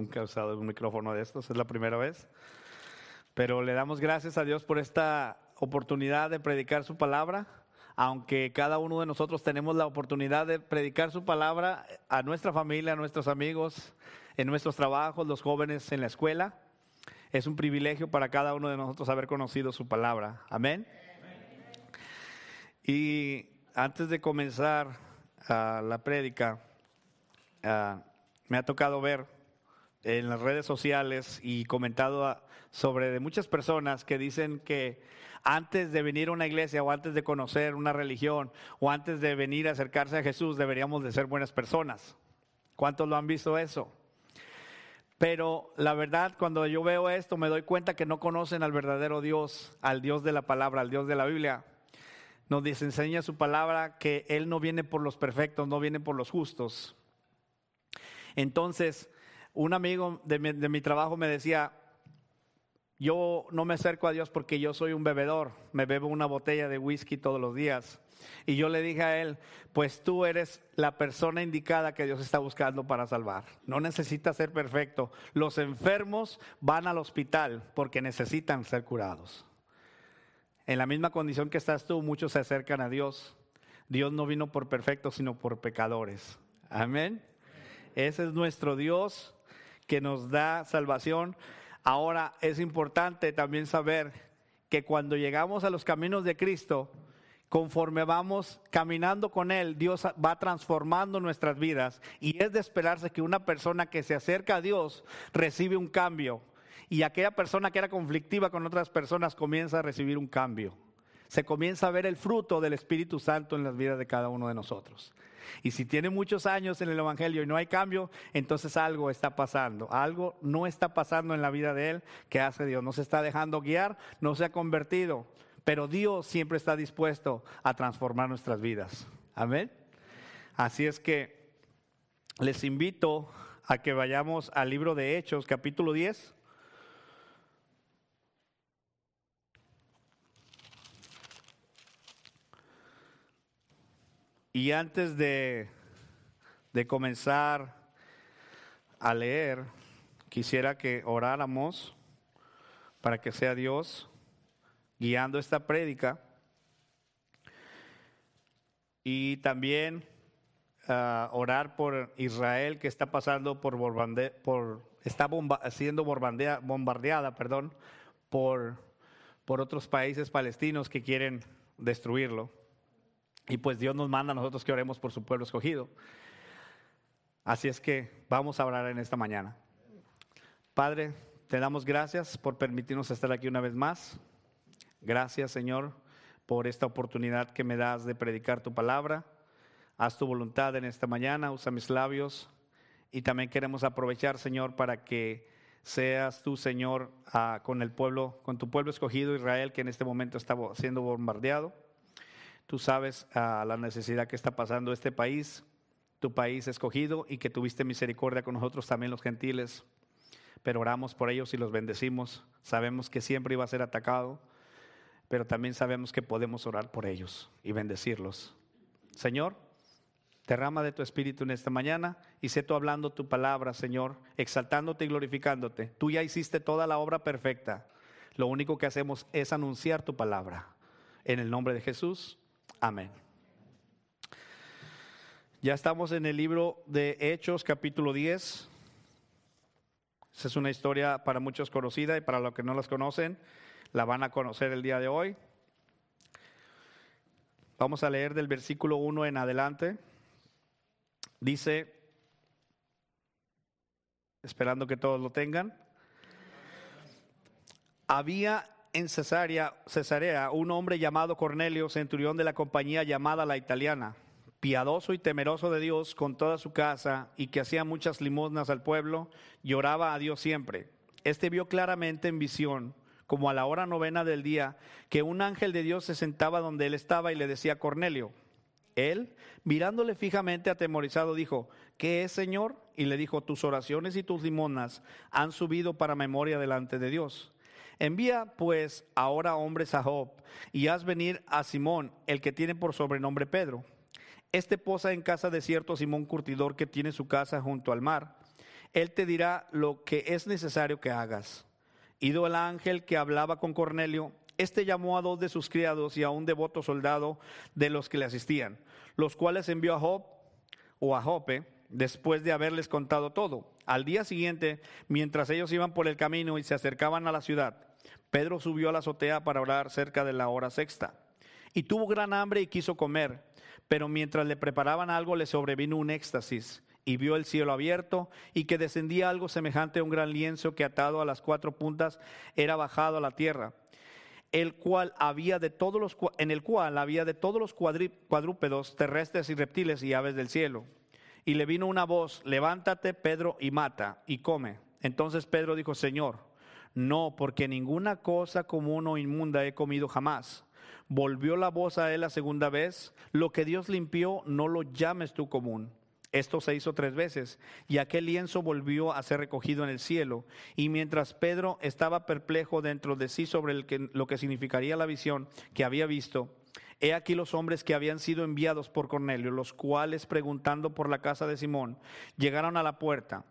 Nunca he usado un micrófono de estos, es la primera vez. Pero le damos gracias a Dios por esta oportunidad de predicar su palabra, aunque cada uno de nosotros tenemos la oportunidad de predicar su palabra a nuestra familia, a nuestros amigos, en nuestros trabajos, los jóvenes en la escuela. Es un privilegio para cada uno de nosotros haber conocido su palabra. Amén. Y antes de comenzar ah, la prédica, ah, me ha tocado ver en las redes sociales y comentado sobre de muchas personas que dicen que antes de venir a una iglesia o antes de conocer una religión o antes de venir a acercarse a Jesús deberíamos de ser buenas personas. ¿Cuántos lo han visto eso? Pero la verdad, cuando yo veo esto, me doy cuenta que no conocen al verdadero Dios, al Dios de la palabra, al Dios de la Biblia. Nos enseña su palabra que Él no viene por los perfectos, no viene por los justos. Entonces, un amigo de mi, trabajo me decía, yo no me acerco a Dios porque yo soy un bebedor, me bebo una botella de whisky todos los días. Y yo le dije a él, pues tú eres la persona indicada que Dios está buscando para salvar. No necesitas ser perfecto. Los enfermos van al hospital porque necesitan ser curados. En la misma condición que estás tú, muchos se acercan a Dios. Dios no vino por perfectos, sino por pecadores. Amén. Ese es nuestro Dios que nos da salvación. Ahora es importante también saber que cuando llegamos a los caminos de Cristo, conforme vamos caminando con Él, Dios va transformando nuestras vidas y es de esperarse que una persona que se acerca a Dios recibe un cambio y aquella persona que era conflictiva con otras personas comienza a recibir un cambio. Se comienza a ver el fruto del Espíritu Santo en las vidas de cada uno de nosotros. Y si tiene muchos años en el Evangelio y no hay cambio, entonces algo está pasando. Algo no está pasando en la vida de él que hace Dios. No se está dejando guiar, no se ha convertido. Pero Dios siempre está dispuesto a transformar nuestras vidas. Amén. Así es que les invito a que vayamos al libro de Hechos, capítulo 10. Y antes de, de, comenzar a leer, quisiera que oráramos para que sea Dios guiando esta prédica. Y también uh, orar por Israel que está pasando por, por está bomba, siendo bombardeada, bombardeada perdón, por, por otros países palestinos que quieren destruirlo. Y pues Dios nos manda a nosotros que oremos por su pueblo escogido. Así es que vamos a orar en esta mañana. Padre, te damos gracias por permitirnos estar aquí una vez más. Gracias, Señor, por esta oportunidad que me das de predicar tu palabra. Haz tu voluntad en esta mañana, usa mis labios. Y también queremos aprovechar, Señor, para que seas tú, Señor, ah, con el pueblo, con tu pueblo escogido Israel, que en este momento está siendo bombardeado. Tú sabes ah, la necesidad que está pasando este país, tu país escogido, y que tuviste misericordia con nosotros también los gentiles. Pero oramos por ellos y los bendecimos. Sabemos que siempre iba a ser atacado pero también sabemos que podemos orar por ellos y bendecirlos. Señor, derrama de tu espíritu en esta mañana y sé tú hablando tu palabra, Señor, exaltándote y glorificándote. Tú ya hiciste toda la obra perfecta. Lo único que hacemos es anunciar tu palabra. En el nombre de Jesús, amén. Ya estamos en el libro de Hechos, capítulo 10. Esa es una historia para muchos conocida y para los que no las conocen, la van a conocer el día de hoy. Vamos a leer del versículo 1 en adelante. Dice, esperando que todos lo tengan, había en Cesarea, Cesarea un hombre llamado Cornelio, centurión de la compañía llamada la italiana, piadoso y temeroso de Dios con toda su casa y que hacía muchas limosnas al pueblo, lloraba a Dios siempre. Este vio claramente en visión como a la hora novena del día, que un ángel de Dios se sentaba donde él estaba y le decía Cornelio. Él, mirándole fijamente atemorizado, dijo, ¿qué es, Señor? Y le dijo, tus oraciones y tus limonas han subido para memoria delante de Dios. Envía pues ahora hombres a Job y haz venir a Simón, el que tiene por sobrenombre Pedro. Este posa en casa de cierto Simón Curtidor que tiene su casa junto al mar Él te dirá lo que es necesario que hagas. Ido el ángel que hablaba con Cornelio, este llamó a dos de sus criados y a un devoto soldado de los que le asistían, los cuales envió a Job o a Jope después de haberles contado todo. Al día siguiente, mientras ellos iban por el camino y se acercaban a la ciudad, Pedro subió a la azotea para orar cerca de la hora sexta. Y tuvo gran hambre y quiso comer, pero mientras le preparaban algo le sobrevino un éxtasis y vio el cielo abierto y que descendía algo semejante a un gran lienzo que atado a las cuatro puntas era bajado a la tierra, el cual había de todos los, en el cual había de todos los cuadrúpedos terrestres y reptiles y aves del cielo. Y le vino una voz, levántate Pedro y mata y come. Entonces Pedro dijo, Señor, no, porque ninguna cosa común o inmunda he comido jamás. Volvió la voz a él la segunda vez, lo que Dios limpió, no lo llames tú común. Esto se hizo tres veces y aquel lienzo volvió a ser recogido en el cielo. Y mientras Pedro estaba perplejo dentro de sí sobre lo que significaría la visión que había visto, he aquí los hombres que habían sido enviados por Cornelio, los cuales preguntando por la casa de Simón, llegaron a la puerta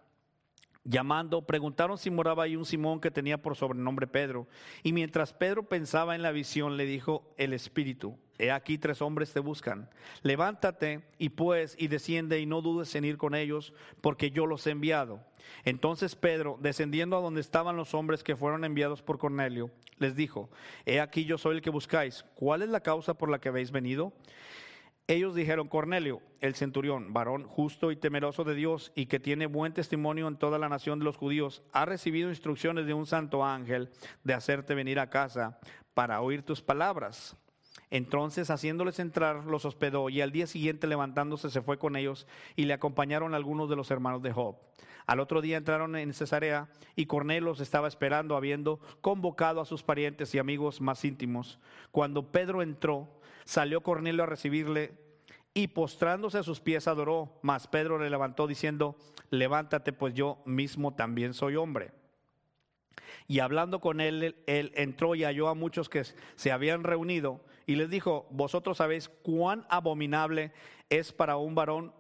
llamando, preguntaron si moraba ahí un Simón que tenía por sobrenombre Pedro. Y mientras Pedro pensaba en la visión, le dijo el Espíritu, he aquí tres hombres te buscan. Levántate y pues y desciende y no dudes en ir con ellos, porque yo los he enviado. Entonces Pedro, descendiendo a donde estaban los hombres que fueron enviados por Cornelio, les dijo, he aquí yo soy el que buscáis. ¿Cuál es la causa por la que habéis venido? Ellos dijeron, Cornelio, el centurión, varón justo y temeroso de Dios y que tiene buen testimonio en toda la nación de los judíos, ha recibido instrucciones de un santo ángel de hacerte venir a casa para oír tus palabras. Entonces, haciéndoles entrar, los hospedó y al día siguiente levantándose se fue con ellos y le acompañaron algunos de los hermanos de Job. Al otro día entraron en Cesarea y Cornelio los estaba esperando, habiendo convocado a sus parientes y amigos más íntimos. Cuando Pedro entró, Salió Cornelio a recibirle y postrándose a sus pies adoró, mas Pedro le levantó diciendo, levántate, pues yo mismo también soy hombre. Y hablando con él, él entró y halló a muchos que se habían reunido y les dijo, vosotros sabéis cuán abominable es para un varón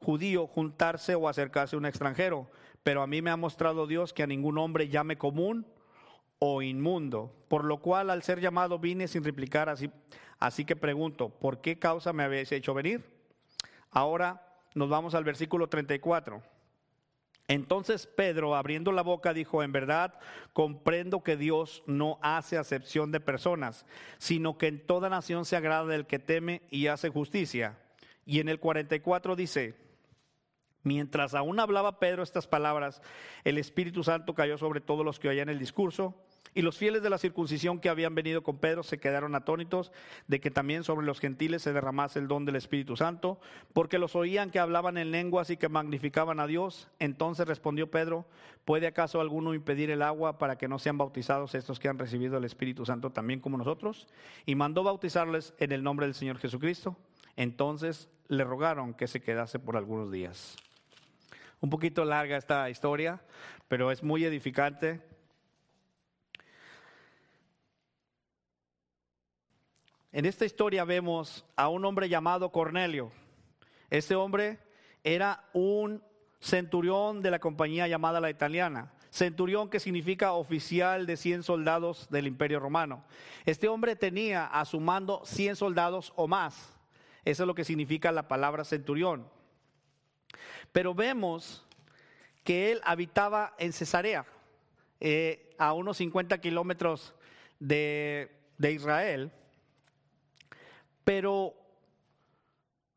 judío juntarse o acercarse a un extranjero, pero a mí me ha mostrado Dios que a ningún hombre llame común o inmundo, por lo cual al ser llamado vine sin replicar así, Así que pregunto, ¿por qué causa me habéis hecho venir? Ahora nos vamos al versículo 34. Entonces Pedro, abriendo la boca, dijo, en verdad comprendo que Dios no hace acepción de personas, sino que en toda nación se agrada del que teme y hace justicia. Y en el 44 dice, mientras aún hablaba Pedro estas palabras, el Espíritu Santo cayó sobre todos los que oían el discurso. Y los fieles de la circuncisión que habían venido con Pedro se quedaron atónitos de que también sobre los gentiles se derramase el don del Espíritu Santo, porque los oían que hablaban en lenguas y que magnificaban a Dios. Entonces respondió Pedro, ¿puede acaso alguno impedir el agua para que no sean bautizados estos que han recibido el Espíritu Santo también como nosotros? Y mandó bautizarles en el nombre del Señor Jesucristo. Entonces le rogaron que se quedase por algunos días. Un poquito larga esta historia, pero es muy edificante En esta historia vemos a un hombre llamado Cornelio. Este hombre era un centurión de la compañía llamada la italiana. Centurión que significa oficial de 100 soldados del imperio romano. Este hombre tenía a su mando 100 soldados o más. Eso es lo que significa la palabra centurión. Pero vemos que él habitaba en Cesarea, eh, a unos 50 kilómetros de, de Israel. Pero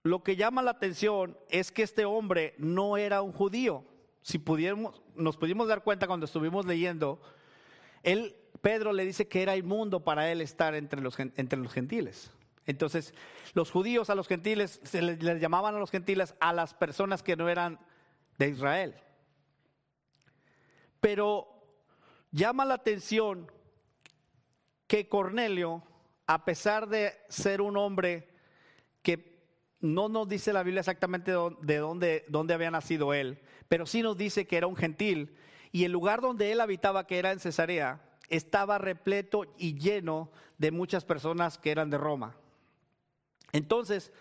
lo que llama la atención es que este hombre no era un judío. Si pudiéramos, nos pudimos dar cuenta cuando estuvimos leyendo, él, Pedro le dice que era inmundo para él estar entre los, entre los gentiles. Entonces, los judíos a los gentiles, se les, les llamaban a los gentiles a las personas que no eran de Israel. Pero llama la atención que Cornelio a pesar de ser un hombre que no nos dice la Biblia exactamente de dónde, había nacido él, pero sí nos dice que era un gentil y el lugar donde él habitaba, que era en Cesarea, estaba repleto y lleno de muchas personas que eran de Roma. Entonces,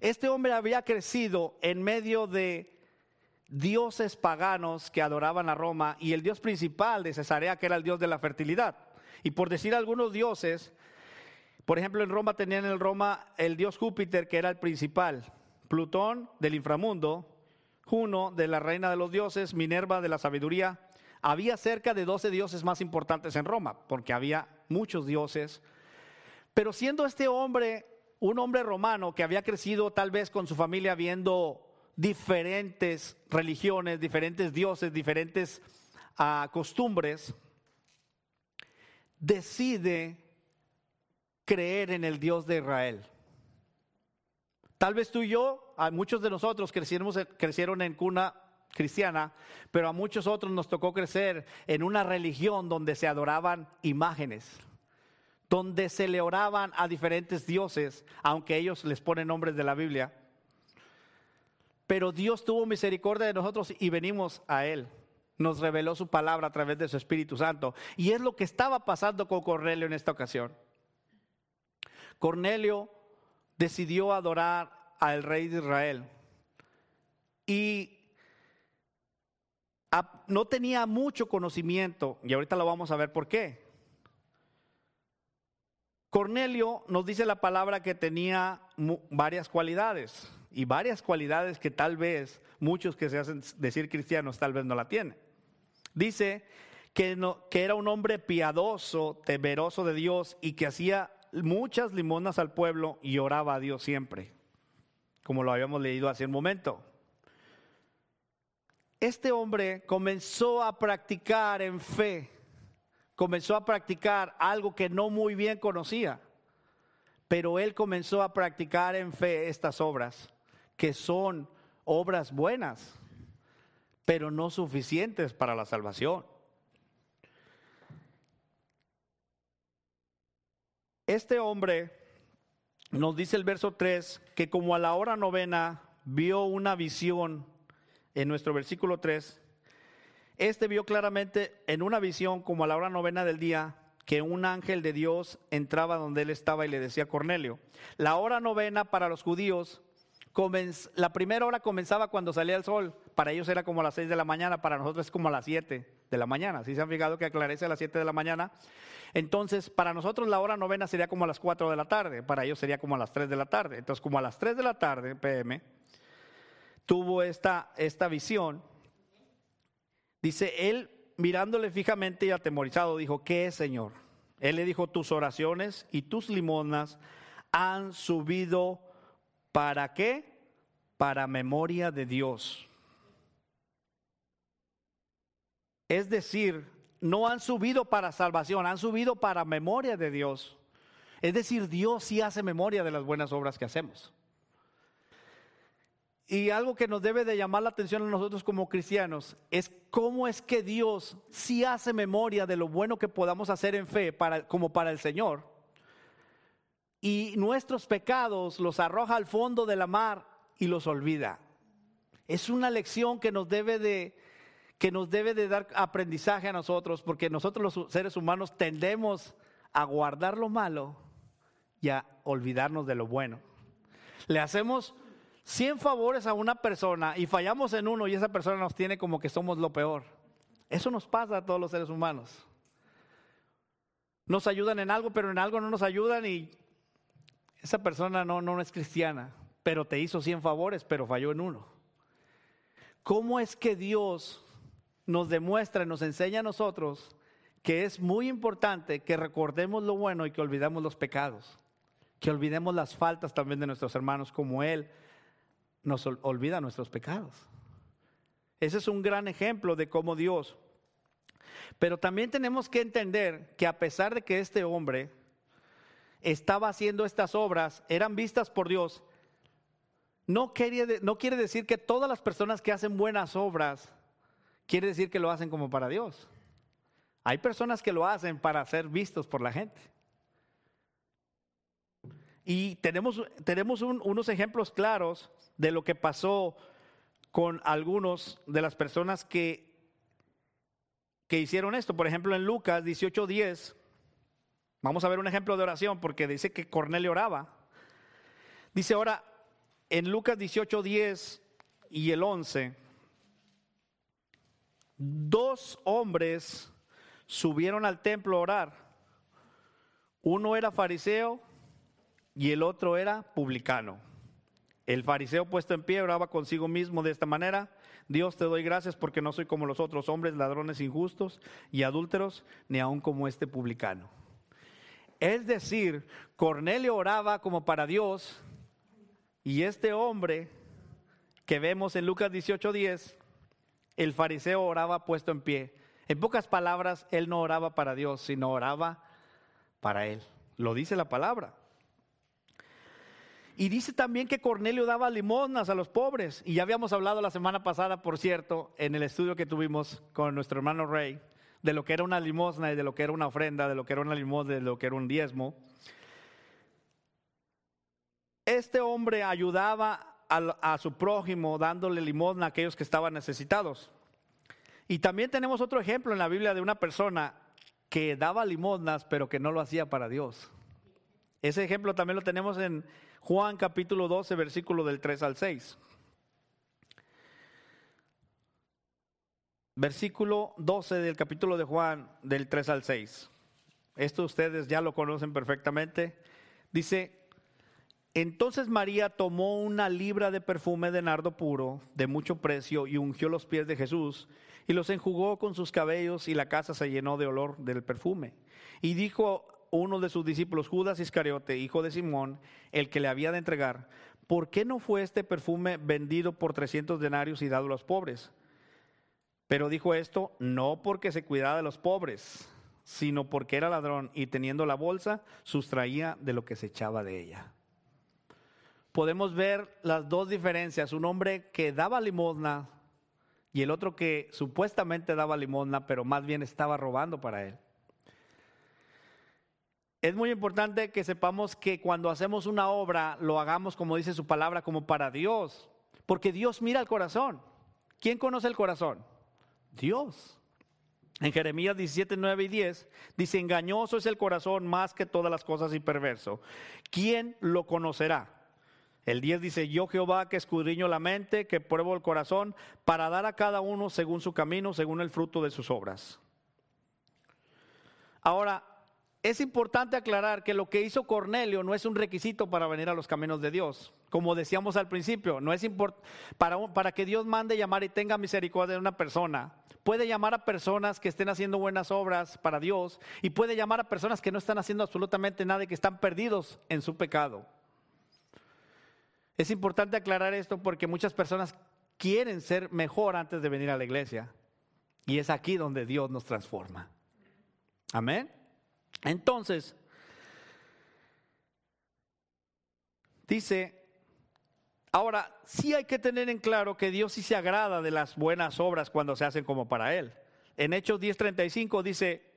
este hombre había crecido en medio de, dioses paganos que adoraban a Roma y el dios principal de Cesarea, que era el dios de la fertilidad. Y por decir algunos dioses, por ejemplo, en Roma tenían en Roma el dios Júpiter, que era el principal, Plutón del inframundo, Juno de la reina de los dioses, Minerva de la sabiduría. Había cerca de 12 dioses más importantes en Roma, porque había muchos dioses. Pero siendo este hombre un hombre romano que había crecido tal vez con su familia viendo diferentes religiones, diferentes dioses, diferentes uh, costumbres, decide creer en el Dios de Israel. Tal vez tú y yo, a muchos de nosotros crecieron en cuna cristiana, pero a muchos otros nos tocó crecer en una religión donde se adoraban imágenes, donde se le oraban a diferentes dioses, aunque ellos les ponen nombres de la Biblia. Pero Dios tuvo misericordia de nosotros y venimos a Él. Nos reveló su palabra a través de su Espíritu Santo. Y es lo que estaba pasando con Cornelio en esta ocasión. Cornelio decidió adorar al rey de Israel y no tenía mucho conocimiento, y ahorita lo vamos a ver por qué. Cornelio nos dice la palabra que tenía varias cualidades y varias cualidades que tal vez muchos que se hacen decir cristianos tal vez no la tienen. Dice que, que era un hombre piadoso, temeroso de Dios y que hacía muchas limonas al pueblo y oraba a Dios siempre, como lo habíamos leído hace un momento. Este hombre comenzó a practicar en fe, comenzó a practicar algo que no muy bien conocía, pero él comenzó a practicar en fe estas obras, que son obras buenas, pero no suficientes para la salvación. Este hombre nos dice el verso 3 que como a la hora novena vio una visión en nuestro versículo 3, este vio claramente en una visión como a la hora novena del día que un ángel de Dios entraba donde él estaba y le decía a Cornelio, la hora novena para los judíos, la primera hora comenzaba cuando salía el sol, para ellos era como las 6 de la mañana, para nosotros es como las 7 de la mañana, si se han fijado que aclarece a las 7 de la mañana, entonces, para nosotros la hora novena sería como a las 4 de la tarde, para ellos sería como a las 3 de la tarde. Entonces, como a las 3 de la tarde, PM, tuvo esta, esta visión. Dice, él mirándole fijamente y atemorizado, dijo, ¿qué es, Señor? Él le dijo, tus oraciones y tus limonas han subido para qué? Para memoria de Dios. Es decir, no han subido para salvación, han subido para memoria de Dios. Es decir, Dios sí hace memoria de las buenas obras que hacemos. Y algo que nos debe de llamar la atención a nosotros como cristianos es cómo es que Dios sí hace memoria de lo bueno que podamos hacer en fe para, como para el Señor. Y nuestros pecados los arroja al fondo de la mar y los olvida. Es una lección que nos debe de, que nos debe de dar aprendizaje a nosotros, porque nosotros los seres humanos tendemos a guardar lo malo y a olvidarnos de lo bueno. Le hacemos 100 favores a una persona y fallamos en uno y esa persona nos tiene como que somos lo peor. Eso nos pasa a todos los seres humanos. Nos ayudan en algo, pero en algo no nos ayudan y esa persona no, no es cristiana, pero te hizo 100 favores, pero falló en uno. ¿Cómo es que Dios nos demuestra y nos enseña a nosotros que es muy importante que recordemos lo bueno y que olvidemos los pecados, que olvidemos las faltas también de nuestros hermanos como Él nos olvida nuestros pecados. Ese es un gran ejemplo de cómo Dios. Pero también tenemos que entender que a pesar de que este hombre estaba haciendo estas obras, eran vistas por Dios, no, no quiere decir que todas las personas que hacen buenas obras quiere decir que lo hacen como para Dios. Hay personas que lo hacen para ser vistos por la gente. Y tenemos, tenemos unos ejemplos claros de lo que pasó con algunos de las personas que, que hicieron esto. Por ejemplo, en Lucas 18:10, vamos a ver un ejemplo de oración porque dice que Cornelio oraba. Dice ahora, en Lucas 18:10 y el 11, dos hombres subieron al templo a orar. Uno era fariseo y el otro era publicano. El fariseo puesto en pie oraba consigo mismo de esta manera. Dios te doy gracias porque no soy como los otros hombres, ladrones injustos y adúlteros, ni aun como este publicano. Es decir, Cornelio oraba como para Dios y este hombre que vemos en Lucas 18:10, el fariseo oraba puesto en pie. En pocas palabras, él no oraba para Dios, sino oraba para él. Lo dice la palabra. Y dice también que Cornelio daba limosnas a los pobres. Y ya habíamos hablado la semana pasada, por cierto, en el estudio que tuvimos con nuestro hermano Rey, de lo que era una limosna y de lo que era una ofrenda, de lo que era una limosna de lo que era un diezmo. Este hombre ayudaba a, su prójimo dándole limosna a aquellos que estaban necesitados. Y también tenemos otro ejemplo en la Biblia de una persona que daba limosnas, pero que no lo hacía para Dios. Ese ejemplo también lo tenemos en Juan capítulo 12, versículo del 3 al 6. Versículo 12 del capítulo de Juan, del 3 al 6. Esto ustedes ya lo conocen perfectamente. Dice, entonces María tomó una libra de perfume de nardo puro, de mucho precio, y ungió los pies de Jesús, y los enjugó con sus cabellos, y la casa se llenó de olor del perfume. Y dijo uno de sus discípulos, Judas Iscariote, hijo de Simón, el que le había de entregar, ¿por qué no fue este perfume vendido por 300 denarios y dado a los pobres? Pero dijo esto no porque se cuidaba de los pobres, sino porque era ladrón y teniendo la bolsa sustraía de lo que se echaba de ella. Podemos ver las dos diferencias, un hombre que daba limosna y el otro que supuestamente daba limosna, pero más bien estaba robando para él. Es muy importante que sepamos que cuando hacemos una obra lo hagamos como dice su palabra, como para Dios, porque Dios mira el corazón. ¿Quién conoce el corazón? Dios. En Jeremías 17, 9 y 10 dice, engañoso es el corazón más que todas las cosas y perverso. ¿Quién lo conocerá? El 10 dice, yo Jehová que escudriño la mente, que pruebo el corazón, para dar a cada uno según su camino, según el fruto de sus obras. Ahora, es importante aclarar que lo que hizo Cornelio no es un requisito para venir a los caminos de Dios. Como decíamos al principio, no es para, para que Dios mande llamar y tenga misericordia de una persona. Puede llamar a personas que estén haciendo buenas obras para Dios y puede llamar a personas que no están haciendo absolutamente nada y que están perdidos en su pecado. Es importante aclarar esto porque muchas personas quieren ser mejor antes de venir a la iglesia. Y es aquí donde Dios nos transforma. Amén. Entonces, dice, ahora sí hay que tener en claro que Dios sí se agrada de las buenas obras cuando se hacen como para Él. En Hechos 10:35 dice,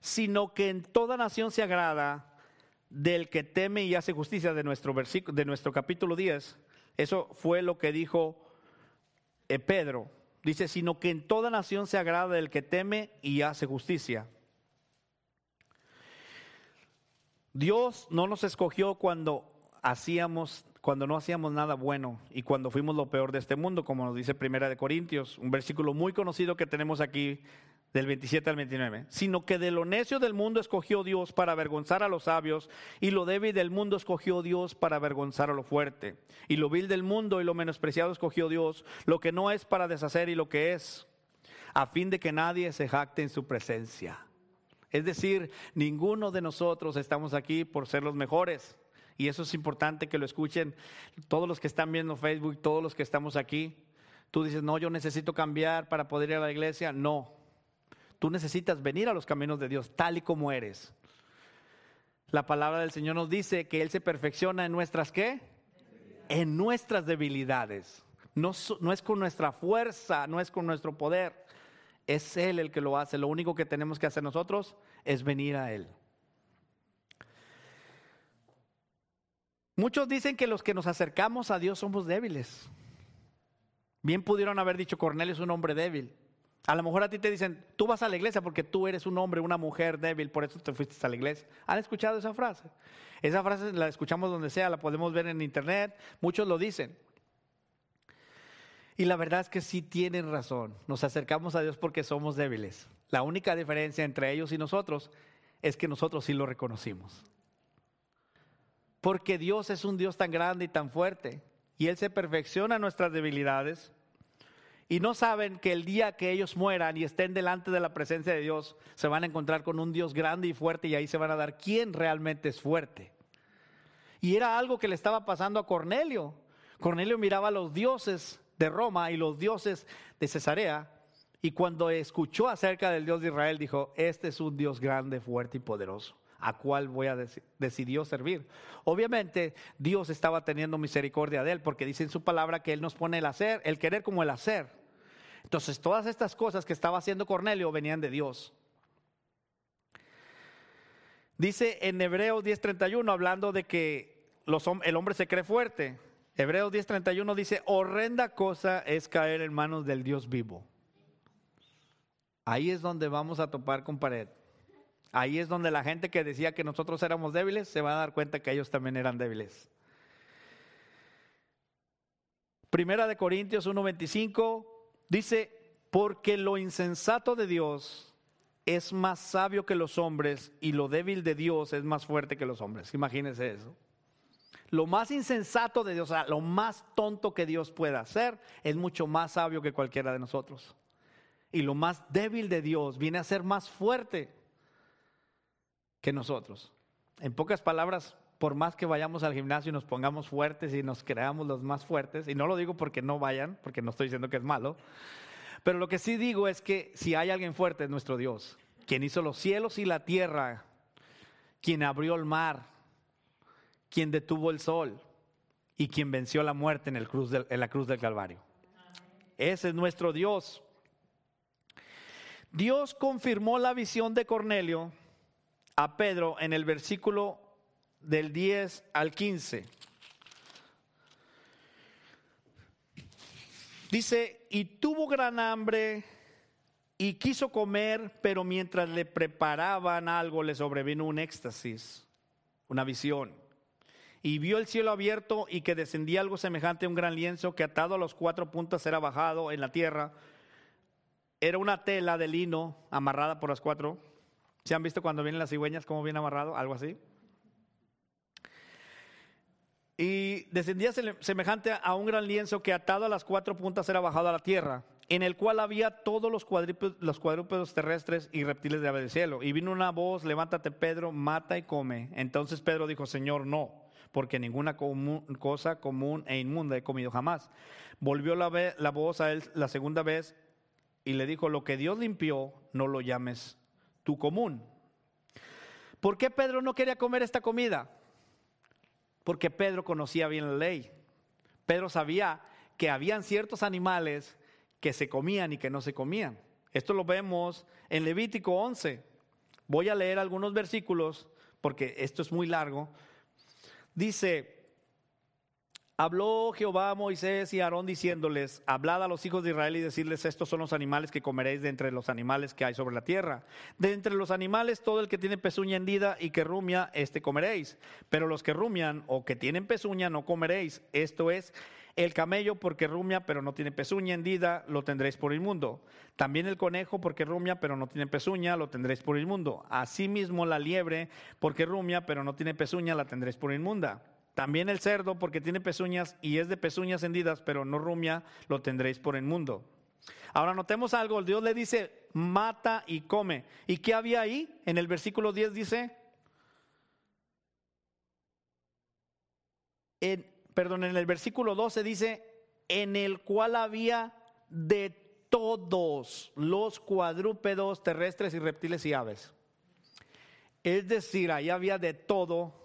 sino que en toda nación se agrada del que teme y hace justicia de nuestro, versículo, de nuestro capítulo 10. Eso fue lo que dijo eh, Pedro. Dice, sino que en toda nación se agrada del que teme y hace justicia. Dios no nos escogió cuando hacíamos, cuando no hacíamos nada bueno y cuando fuimos lo peor de este mundo, como nos dice Primera de Corintios, un versículo muy conocido que tenemos aquí del 27 al 29, sino que de lo necio del mundo escogió Dios para avergonzar a los sabios, y lo débil del mundo escogió Dios para avergonzar a lo fuerte, y lo vil del mundo y lo menospreciado escogió Dios, lo que no es para deshacer y lo que es, a fin de que nadie se jacte en su presencia. Es decir, ninguno de nosotros estamos aquí por ser los mejores. Y eso es importante que lo escuchen todos los que están viendo Facebook, todos los que estamos aquí. Tú dices, no, yo necesito cambiar para poder ir a la iglesia. No, tú necesitas venir a los caminos de Dios tal y como eres. La palabra del Señor nos dice que Él se perfecciona en nuestras qué? En nuestras debilidades. No, no es con nuestra fuerza, no es con nuestro poder. Es Él el que lo hace. Lo único que tenemos que hacer nosotros es venir a Él. Muchos dicen que los que nos acercamos a Dios somos débiles. Bien pudieron haber dicho Cornelio es un hombre débil. A lo mejor a ti te dicen, tú vas a la iglesia porque tú eres un hombre, una mujer débil, por eso te fuiste a la iglesia. ¿Han escuchado esa frase? Esa frase la escuchamos donde sea, la podemos ver en internet, muchos lo dicen. Y la verdad es que sí tienen razón. Nos acercamos a Dios porque somos débiles. La única diferencia entre ellos y nosotros es que nosotros sí lo reconocimos. Porque Dios es un Dios tan grande y tan fuerte. Y Él se perfecciona en nuestras debilidades. Y no saben que el día que ellos mueran y estén delante de la presencia de Dios, se van a encontrar con un Dios grande y fuerte y ahí se van a dar quién realmente es fuerte. Y era algo que le estaba pasando a Cornelio. Cornelio miraba a los dioses de Roma y los dioses de Cesarea. Y cuando escuchó acerca del Dios de Israel, dijo, este es un Dios grande, fuerte y poderoso, a cual voy a decidió servir. Obviamente Dios estaba teniendo misericordia de él, porque dice en su palabra que él nos pone el hacer, el querer como el hacer. Entonces todas estas cosas que estaba haciendo Cornelio venían de Dios. Dice en Hebreos 10:31, hablando de que los, el hombre se cree fuerte, Hebreos 10:31 dice, horrenda cosa es caer en manos del Dios vivo. Ahí es donde vamos a topar con pared. Ahí es donde la gente que decía que nosotros éramos débiles se va a dar cuenta que ellos también eran débiles. Primera de Corintios 1:25 dice, porque lo insensato de Dios es más sabio que los hombres y lo débil de Dios es más fuerte que los hombres. Imagínense eso. Lo más insensato de Dios, o sea, lo más tonto que Dios pueda hacer, es mucho más sabio que cualquiera de nosotros. Y lo más débil de Dios viene a ser más fuerte que nosotros. En pocas palabras, por más que vayamos al gimnasio y nos pongamos fuertes y nos creamos los más fuertes, y no lo digo porque no vayan, porque no estoy diciendo que es malo, pero lo que sí digo es que si hay alguien fuerte es nuestro Dios, quien hizo los cielos y la tierra, quien abrió el mar, quien detuvo el sol y quien venció la muerte en, el cruz la cruz del Calvario. Ese es nuestro Dios. Dios confirmó la visión de Cornelio a Pedro en el versículo del 10 al 15. Dice, y tuvo gran hambre y quiso comer, pero mientras le preparaban algo le sobrevino un éxtasis, una visión y vio el cielo abierto y que descendía algo semejante a un gran lienzo que atado a los cuatro puntas era bajado en la tierra. Era una tela de lino amarrada por las cuatro. ¿Se han visto cuando vienen las cigüeñas cómo viene amarrado? Algo así. Y descendía semejante a un gran lienzo que atado a las cuatro puntas era bajado a la tierra, en el cual había todos los los cuadrúpedos terrestres y reptiles de ave del cielo. Y vino una voz, levántate Pedro, mata y come. Entonces Pedro dijo, Señor, no porque ninguna cosa común e inmunda he comido jamás. Volvió la, la voz a él la segunda vez y le dijo, lo que Dios limpió, no lo llames tu común. ¿Por qué Pedro no quería comer esta comida? Porque Pedro conocía bien la ley. Pedro sabía que habían ciertos animales que se comían y que no se comían. Esto lo vemos en Levítico 11. Voy a leer algunos versículos porque esto es muy largo, Dice, habló Jehová a Moisés y Aarón diciéndoles, hablad a los hijos de Israel y decirles, estos son los animales que comeréis de entre los animales que hay sobre la tierra. De entre los animales, todo el que tiene pezuña hendida y que rumia, este comeréis. Pero los que rumian o que tienen pezuña, no comeréis. Esto es, el camello porque rumia pero no tiene pezuña hendida, lo tendréis por inmundo. También el conejo porque rumia pero no tiene pezuña, lo tendréis por inmundo. Asimismo la liebre porque rumia pero no tiene pezuña, la tendréis por inmunda. También el cerdo porque tiene pezuñas y es de pezuñas hendidas pero no rumia, lo tendréis por inmundo. Ahora notemos algo, Dios le dice, mata y come. ¿Y qué había ahí? En el versículo 10 dice, en, perdón, en el versículo 12 dice, en el cual había de todos los cuadrúpedos terrestres y reptiles y aves. Es decir, ahí había de todo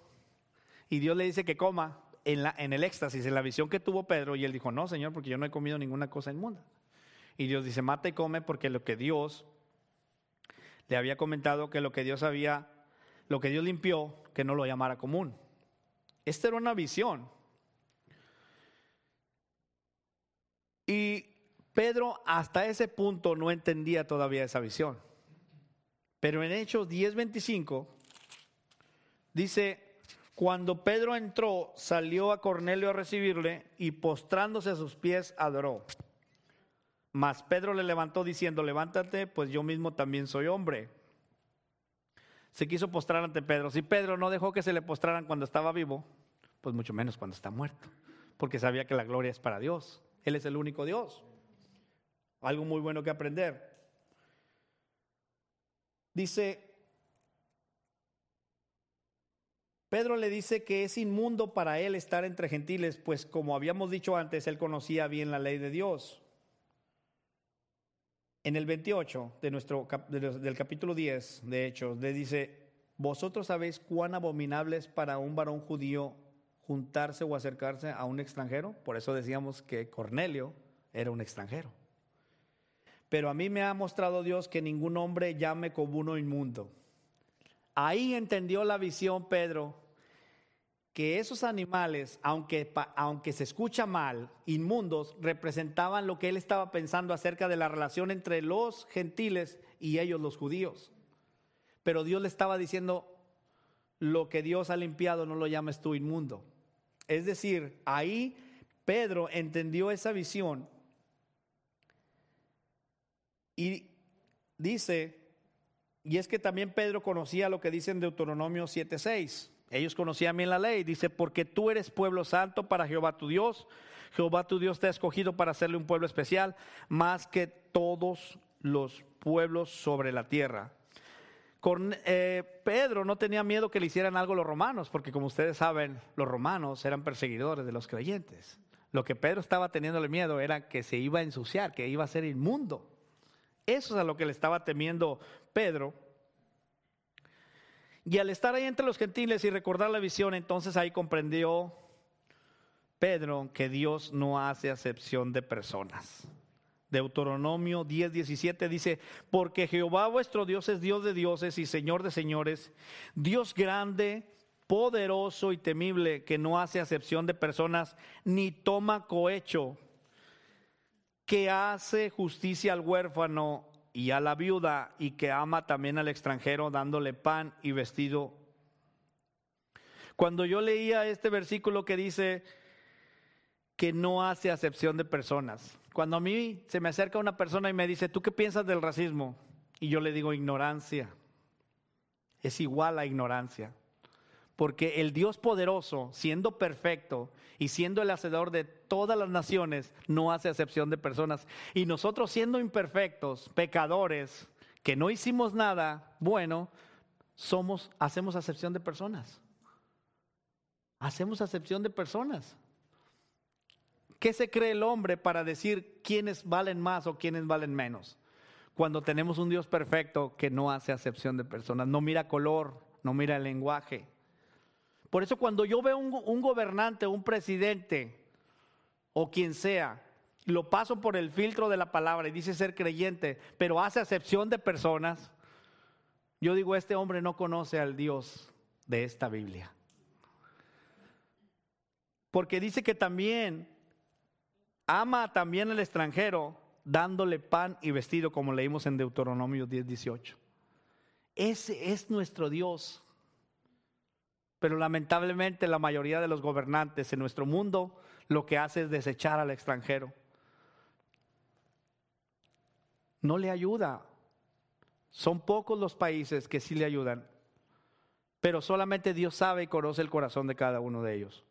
y Dios le dice que coma en, la, en el éxtasis, en la visión que tuvo Pedro y él dijo, no, Señor, porque yo no he comido ninguna cosa inmunda. Y Dios dice, mata y come porque lo que Dios le había comentado que lo que Dios había, lo que Dios limpió, que no lo llamara común. Esta era una visión. Y Pedro hasta ese punto no entendía todavía esa visión. Pero en Hechos 10:25 dice, cuando Pedro entró, salió a Cornelio a recibirle y postrándose a sus pies adoró. Mas Pedro le levantó diciendo, levántate, pues yo mismo también soy hombre. Se quiso postrar ante Pedro. Si Pedro no dejó que se le postraran cuando estaba vivo, pues mucho menos cuando está muerto, porque sabía que la gloria es para Dios. Él es el único Dios. Algo muy bueno que aprender. Dice, Pedro le dice que es inmundo para él estar entre gentiles, pues como habíamos dicho antes, él conocía bien la ley de Dios. En el 28 de nuestro, del capítulo 10 de Hechos, le dice, vosotros sabéis cuán abominable es para un varón judío juntarse o acercarse a un extranjero. Por eso decíamos que Cornelio era un extranjero. Pero a mí me ha mostrado Dios que ningún hombre llame como uno inmundo. Ahí entendió la visión Pedro que esos animales, aunque, aunque se escucha mal, inmundos, representaban lo que él estaba pensando acerca de la relación entre los gentiles y ellos los judíos. Pero Dios le estaba diciendo, lo que Dios ha limpiado no lo llames tú inmundo. Es decir, ahí Pedro entendió esa visión y dice, y es que también Pedro conocía lo que dice en Deuteronomio 7:6. Ellos conocían bien la ley. Dice, porque tú eres pueblo santo para Jehová tu Dios. Jehová tu Dios te ha escogido para hacerle un pueblo especial, más que todos los pueblos sobre la tierra. Eh, Pedro no tenía miedo que le hicieran algo los romanos, porque como ustedes saben, los romanos eran perseguidores de los creyentes. Lo que Pedro estaba teniéndole miedo era que se iba a ensuciar, que iba a ser inmundo. Eso es a lo que le estaba temiendo Pedro. Y al estar ahí entre los gentiles y recordar la visión, entonces ahí comprendió Pedro que Dios no hace acepción de personas. Deuteronomio 10, 17 dice, porque Jehová vuestro Dios es Dios de dioses y Señor de señores, Dios grande, poderoso y temible, que no hace acepción de personas, ni toma cohecho, que hace justicia al huérfano y a la viuda y que ama también al extranjero dándole pan y vestido. Cuando yo leía este versículo que dice que no hace acepción de personas, cuando a mí se me acerca una persona y me dice, ¿tú qué piensas del racismo? Y yo le digo, ignorancia. Es igual a ignorancia. Porque el Dios poderoso, siendo perfecto y siendo el hacedor de todas las naciones, no hace acepción de personas. Y nosotros siendo imperfectos, pecadores, que no hicimos nada bueno, somos, hacemos acepción de personas. Hacemos acepción de personas. ¿Qué se cree el hombre para decir quiénes valen más o quiénes valen menos? Cuando tenemos un Dios perfecto que no hace acepción de personas, no mira color, no mira el lenguaje. Por eso cuando yo veo un, un gobernante, un presidente o quien sea, lo paso por el filtro de la palabra y dice ser creyente, pero hace acepción de personas, yo digo, este hombre no conoce al Dios de esta Biblia. Porque dice que también ama también al extranjero dándole pan y vestido, como leímos en Deuteronomio 10, 18. Ese es nuestro Dios. Pero lamentablemente la mayoría de los gobernantes en nuestro mundo lo que hace es desechar al extranjero. No le ayuda. Son pocos los países que sí le ayudan. Pero solamente Dios sabe y conoce el corazón de cada uno de ellos.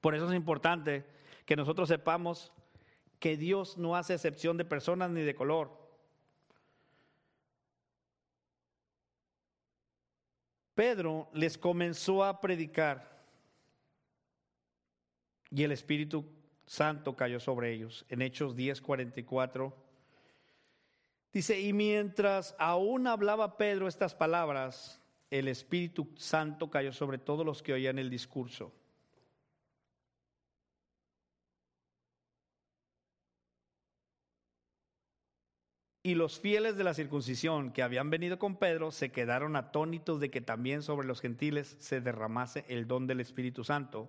Por eso es importante que nosotros sepamos que Dios no hace excepción de personas ni de color. Pedro les comenzó a predicar y el Espíritu Santo cayó sobre ellos. En Hechos 10:44 dice, y mientras aún hablaba Pedro estas palabras, el Espíritu Santo cayó sobre todos los que oían el discurso. Y los fieles de la circuncisión que habían venido con Pedro se quedaron atónitos de que también sobre los gentiles se derramase el don del Espíritu Santo,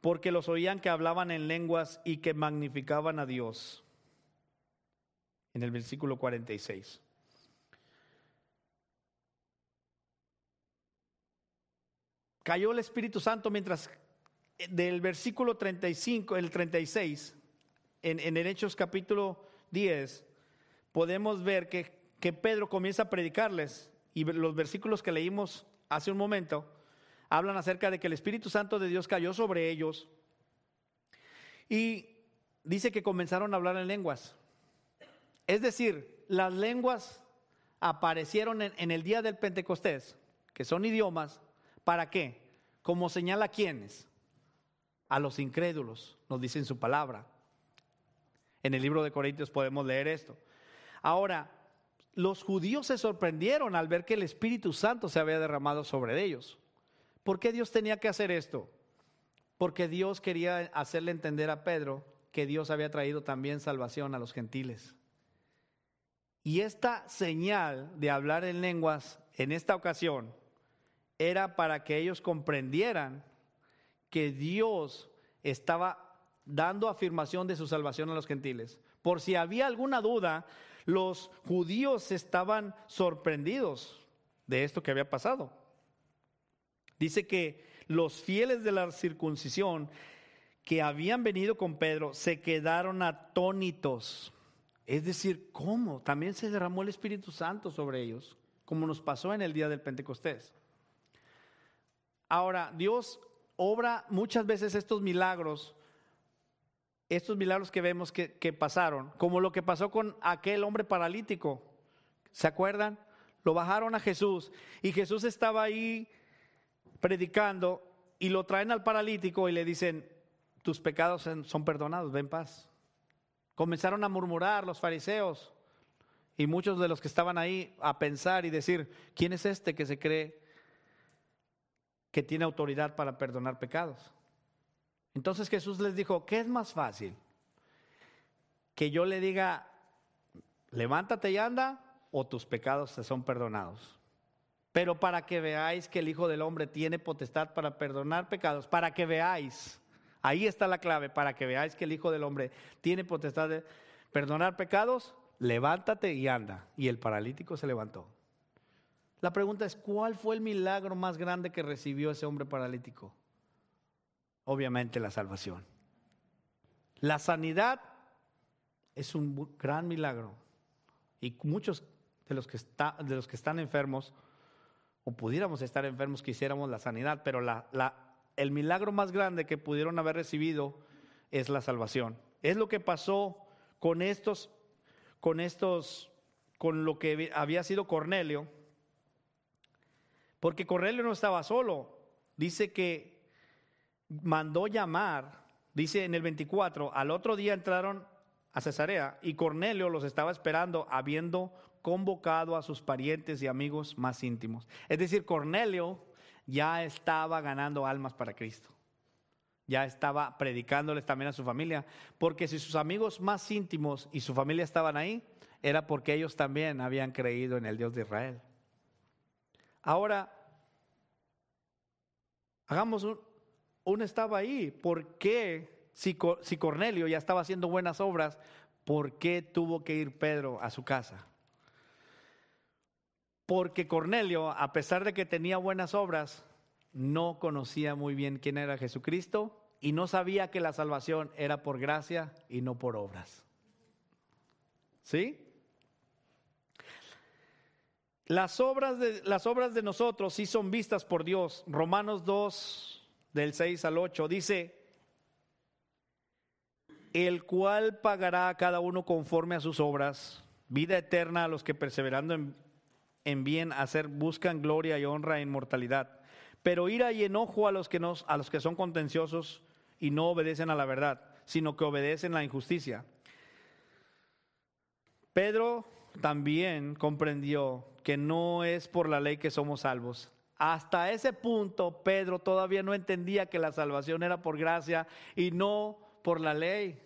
porque los oían que hablaban en lenguas y que magnificaban a Dios. En el versículo 46. Cayó el Espíritu Santo mientras del versículo 35, el 36, en, en Hechos capítulo 10 podemos ver que, Pedro comienza a predicarles y los versículos que leímos hace un momento hablan acerca de que el Espíritu Santo de Dios cayó sobre ellos y dice que comenzaron a hablar en lenguas. Es decir, las lenguas aparecieron en, el día del Pentecostés, que son idiomas, ¿para qué? Como señala a quiénes? A los incrédulos, nos dice en su palabra. En el libro de Corintios podemos leer esto. Ahora, los judíos se sorprendieron al ver que el Espíritu Santo se había derramado sobre ellos. ¿Por qué Dios tenía que hacer esto? Porque Dios quería hacerle entender a Pedro que Dios había traído también salvación a los gentiles. Y esta señal de hablar en lenguas en esta ocasión era para que ellos comprendieran que Dios estaba dando afirmación de su salvación a los gentiles. Por si había alguna duda, los judíos estaban sorprendidos de esto que había pasado. Dice que los fieles de la circuncisión que habían venido con Pedro se quedaron atónitos. Es decir, ¿cómo? También se derramó el Espíritu Santo sobre ellos, como nos pasó en el día del Pentecostés. Ahora, Dios obra muchas veces estos milagros, estos milagros que vemos que, que pasaron, como lo que pasó con aquel hombre paralítico. ¿Se acuerdan? Lo bajaron a Jesús y Jesús estaba ahí predicando y lo traen al paralítico y le dicen, tus pecados son perdonados, ven paz. Comenzaron a murmurar los fariseos y muchos de los que estaban ahí a pensar y decir, ¿quién es este que se cree que tiene autoridad para perdonar pecados? Entonces Jesús les dijo, ¿qué es más fácil? Que yo le diga, levántate y anda, o tus pecados te son perdonados. Pero para que veáis que el Hijo del Hombre tiene potestad para perdonar pecados, para que veáis, ahí está la clave, para que veáis que el Hijo del Hombre tiene potestad de perdonar pecados, levántate y anda. Y el paralítico se levantó. La pregunta es, ¿cuál fue el milagro más grande que recibió ese hombre paralítico? Obviamente la salvación. La sanidad es un gran milagro. Y muchos de los que, de los que están enfermos o pudiéramos estar enfermos, quisiéramos la sanidad, pero la, el milagro más grande que pudieron haber recibido es la salvación. Es lo que pasó con estos, con estos, con lo que había sido Cornelio, porque Cornelio no estaba solo, dice que mandó llamar, dice en el 24, al otro día entraron a Cesarea y Cornelio los estaba esperando, habiendo convocado a sus parientes y amigos más íntimos. Es decir, Cornelio ya estaba ganando almas para Cristo. Ya estaba predicándoles también a su familia, porque si sus amigos más íntimos y su familia estaban ahí, era porque ellos también habían creído en el Dios de Israel. Ahora, hagamos un, un estaba ahí. ¿Por qué, si, si Cornelio ya estaba haciendo buenas obras, por qué tuvo que ir Pedro a su casa? Porque Cornelio, a pesar de que tenía buenas obras, no conocía muy bien quién era Jesucristo y no sabía que la salvación era por gracia y no por obras. ¿Sí? Las obras de, las obras de nosotros sí son vistas por Dios. Romanos 2, del 6 al 8, dice, el cual pagará a cada uno conforme a sus obras, vida eterna a los que perseverando en en bien hacer, buscan gloria y honra e inmortalidad. Pero ira y enojo a los que, a los que son contenciosos y no obedecen a la verdad, sino que obedecen la injusticia. Pedro también comprendió que no es por la ley que somos salvos. Hasta ese punto Pedro todavía no entendía que la salvación era por gracia y no por la ley.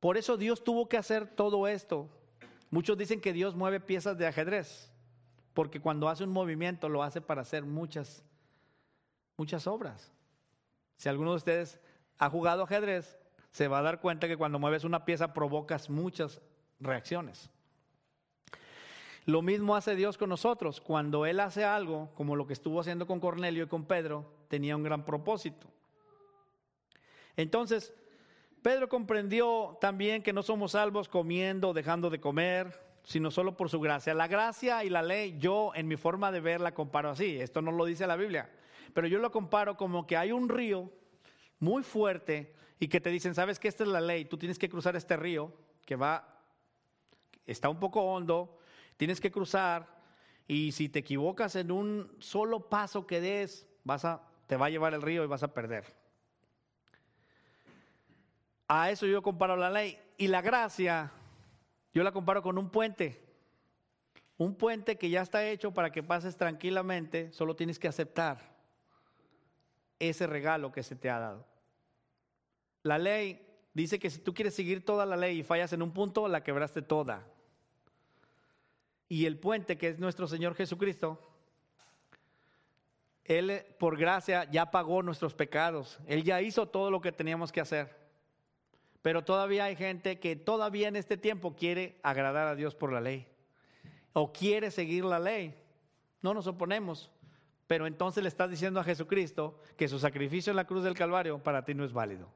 Por eso Dios tuvo que hacer todo esto Muchos dicen que Dios mueve piezas de ajedrez, porque cuando hace un movimiento lo hace para hacer muchas, muchas obras. Si alguno de ustedes ha jugado ajedrez, se va a dar cuenta que cuando mueves una pieza provocas muchas reacciones. Lo mismo hace Dios con nosotros. Cuando Él hace algo, como lo que estuvo haciendo con Cornelio y con Pedro, tenía un gran propósito. Entonces, Pedro comprendió también que no somos salvos comiendo, dejando de comer, sino solo por su gracia. La gracia y la ley, yo en mi forma de ver la comparo así. Esto no lo dice la Biblia, pero yo lo comparo como que hay un río muy fuerte y que te dicen, sabes que esta es la ley, tú tienes que cruzar este río que va, está un poco hondo, tienes que cruzar y si te equivocas en un solo paso que des, vas a, te va a llevar el río y vas a perder. A eso yo comparo la ley. Y la gracia, yo la comparo con un puente. Un puente que ya está hecho para que pases tranquilamente, solo tienes que aceptar ese regalo que se te ha dado. La ley dice que si tú quieres seguir toda la ley y fallas en un punto, la quebraste toda. Y el puente, que es nuestro Señor Jesucristo, Él por gracia ya pagó nuestros pecados. Él ya hizo todo lo que teníamos que hacer. Pero todavía hay gente que todavía en este tiempo quiere agradar a Dios por la ley. O quiere seguir la ley. No nos oponemos. Pero entonces le estás diciendo a Jesucristo que su sacrificio en la cruz del Calvario para ti no es válido.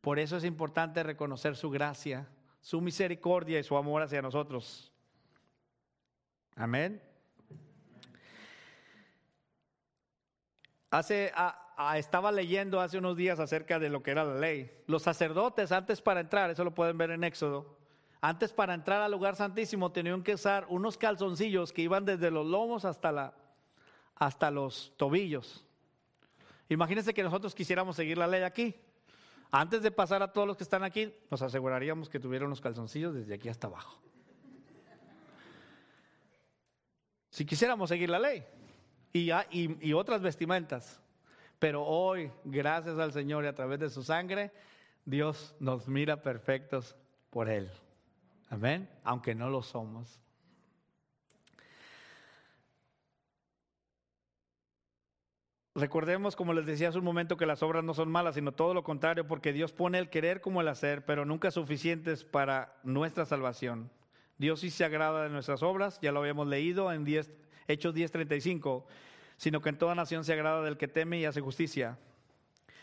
Por eso es importante reconocer su gracia, su misericordia y su amor hacia nosotros. Amén. Hace, estaba leyendo hace unos días acerca de lo que era la ley. Los sacerdotes antes para entrar, eso lo pueden ver en Éxodo, antes para entrar al lugar santísimo tenían que usar unos calzoncillos que iban desde los lomos hasta, la, hasta los tobillos. Imagínense que nosotros quisiéramos seguir la ley aquí. Antes de pasar a todos los que están aquí, nos aseguraríamos que tuvieran unos calzoncillos desde aquí hasta abajo. Si quisiéramos seguir la ley y, otras vestimentas. Pero hoy, gracias al Señor y a través de su sangre, Dios nos mira perfectos por Él. Amén. Aunque no lo somos. Recordemos, como les decía hace un momento, que las obras no son malas, sino todo lo contrario, porque Dios pone el querer como el hacer, pero nunca suficientes para nuestra salvación. Dios sí se agrada de nuestras obras, ya lo habíamos leído en 10, Hechos 10:35, sino que en toda nación se agrada del que teme y hace justicia.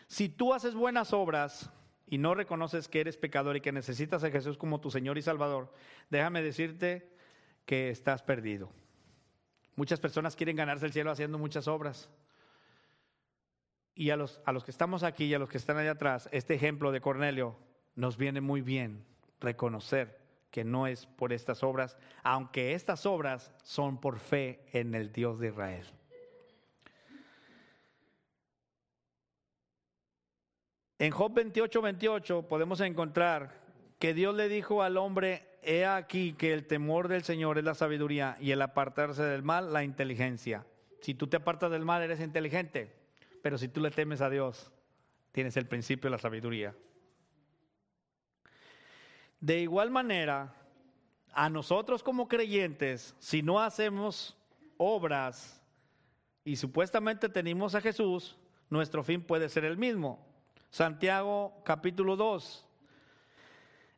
Si tú haces buenas obras y no reconoces que eres pecador y que necesitas a Jesús como tu Señor y Salvador, déjame decirte que estás perdido. Muchas personas quieren ganarse el cielo haciendo muchas obras. Y a los, a los que estamos aquí y a los que están allá atrás, este ejemplo de Cornelio nos viene muy bien reconocer que no es por estas obras, aunque estas obras son por fe en el Dios de Israel. En Job 28, 28 podemos encontrar que Dios le dijo al hombre, he aquí que el temor del Señor es la sabiduría y el apartarse del mal la inteligencia. Si tú te apartas del mal eres inteligente. Pero si tú le temes a Dios, tienes el principio de la sabiduría. De igual manera, a nosotros como creyentes, si no hacemos obras y supuestamente tenemos a Jesús, nuestro fin puede ser el mismo. Santiago capítulo 2.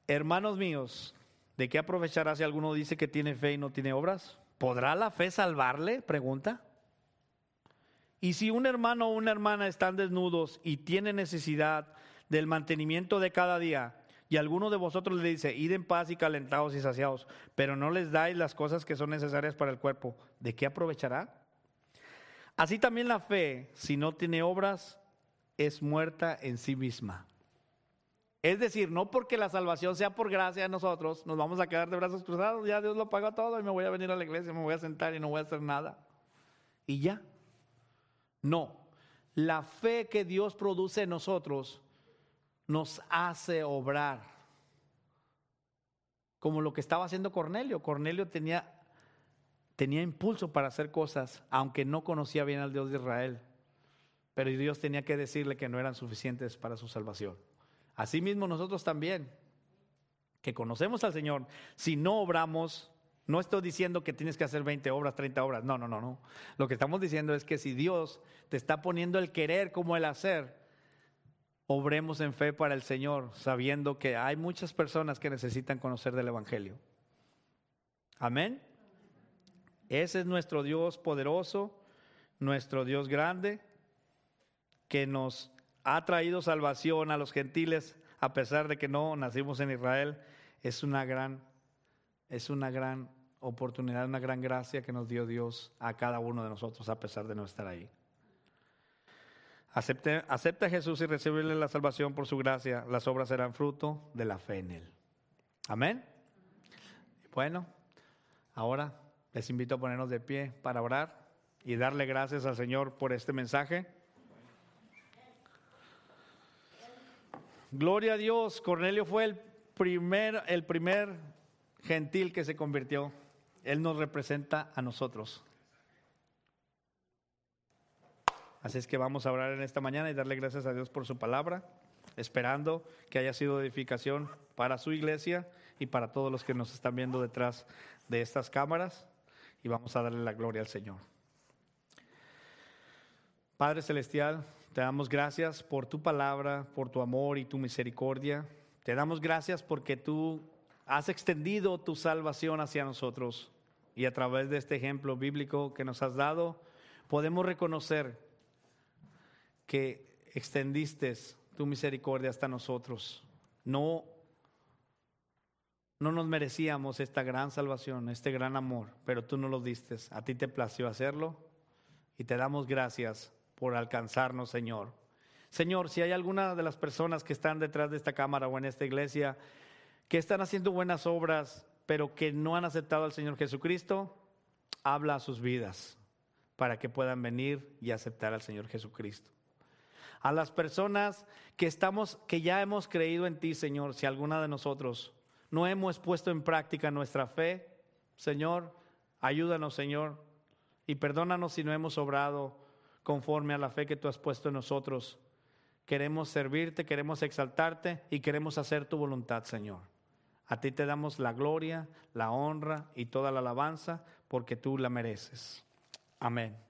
Hermanos míos, ¿de qué aprovechará si alguno dice que tiene fe y no tiene obras? ¿Podrá la fe salvarle? Pregunta. Y si un hermano o una hermana están desnudos y tienen necesidad del mantenimiento de cada día, y alguno de vosotros le dice, id en paz y calentados y saciados, pero no les dais las cosas que son necesarias para el cuerpo, ¿de qué aprovechará? Así también la fe, si no tiene obras, es muerta en sí misma. Es decir, no porque la salvación sea por gracia de nosotros, nos vamos a quedar de brazos cruzados, ya Dios lo pagó todo y me voy a venir a la iglesia, me voy a sentar y no voy a hacer nada. Y ya. No, la fe que Dios produce en nosotros nos hace obrar. Como lo que estaba haciendo Cornelio. Cornelio tenía, tenía impulso para hacer cosas, aunque no conocía bien al Dios de Israel. Pero Dios tenía que decirle que no eran suficientes para su salvación. Asimismo nosotros también, que conocemos al Señor, si no obramos, no estoy diciendo que tienes que hacer 20 obras, 30 obras. No, no, no, no. Lo que estamos diciendo es que si Dios te está poniendo el querer como el hacer, obremos en fe para el Señor, sabiendo que hay muchas personas que necesitan conocer del Evangelio. Amén. Ese es nuestro Dios poderoso, nuestro Dios grande, que nos ha traído salvación a los gentiles a pesar de que no nacimos en Israel, es una gran, es una gran oportunidad, una gran gracia que nos dio Dios a cada uno de nosotros a pesar de no estar ahí. Acepte, acepta a Jesús y recibirle la salvación por su gracia. Las obras serán fruto de la fe en Él. Amén. Bueno, ahora les invito a ponernos de pie para orar y darle gracias al Señor por este mensaje. Gloria a Dios, Cornelio fue el primer, el primer gentil que se convirtió. Él nos representa a nosotros. Así es que vamos a orar en esta mañana y darle gracias a Dios por su palabra, esperando que haya sido edificación para su iglesia y para todos los que nos están viendo detrás de estas cámaras. Y vamos a darle la gloria al Señor. Padre Celestial, te damos gracias por tu palabra, por tu amor y tu misericordia. Te damos gracias porque tú has extendido tu salvación hacia nosotros y a través de este ejemplo bíblico que nos has dado, podemos reconocer que extendiste tu misericordia hasta nosotros. No, no nos merecíamos esta gran salvación, este gran amor, pero tú nos lo diste. A ti te plació hacerlo y te damos gracias por alcanzarnos, Señor. Señor, si hay alguna de las personas que están detrás de esta cámara o en esta iglesia que están haciendo buenas obras, pero que no han aceptado al Señor Jesucristo, habla a sus vidas para que puedan venir y aceptar al Señor Jesucristo a las personas que estamos, que ya hemos creído en ti, Señor, si alguna de nosotros no hemos puesto en práctica nuestra fe, Señor, ayúdanos, Señor, y perdónanos si no hemos obrado conforme a la fe que tú has puesto en nosotros. Queremos servirte, queremos exaltarte y queremos hacer tu voluntad, Señor. A ti te damos la gloria, la honra y toda la alabanza porque tú la mereces. Amén.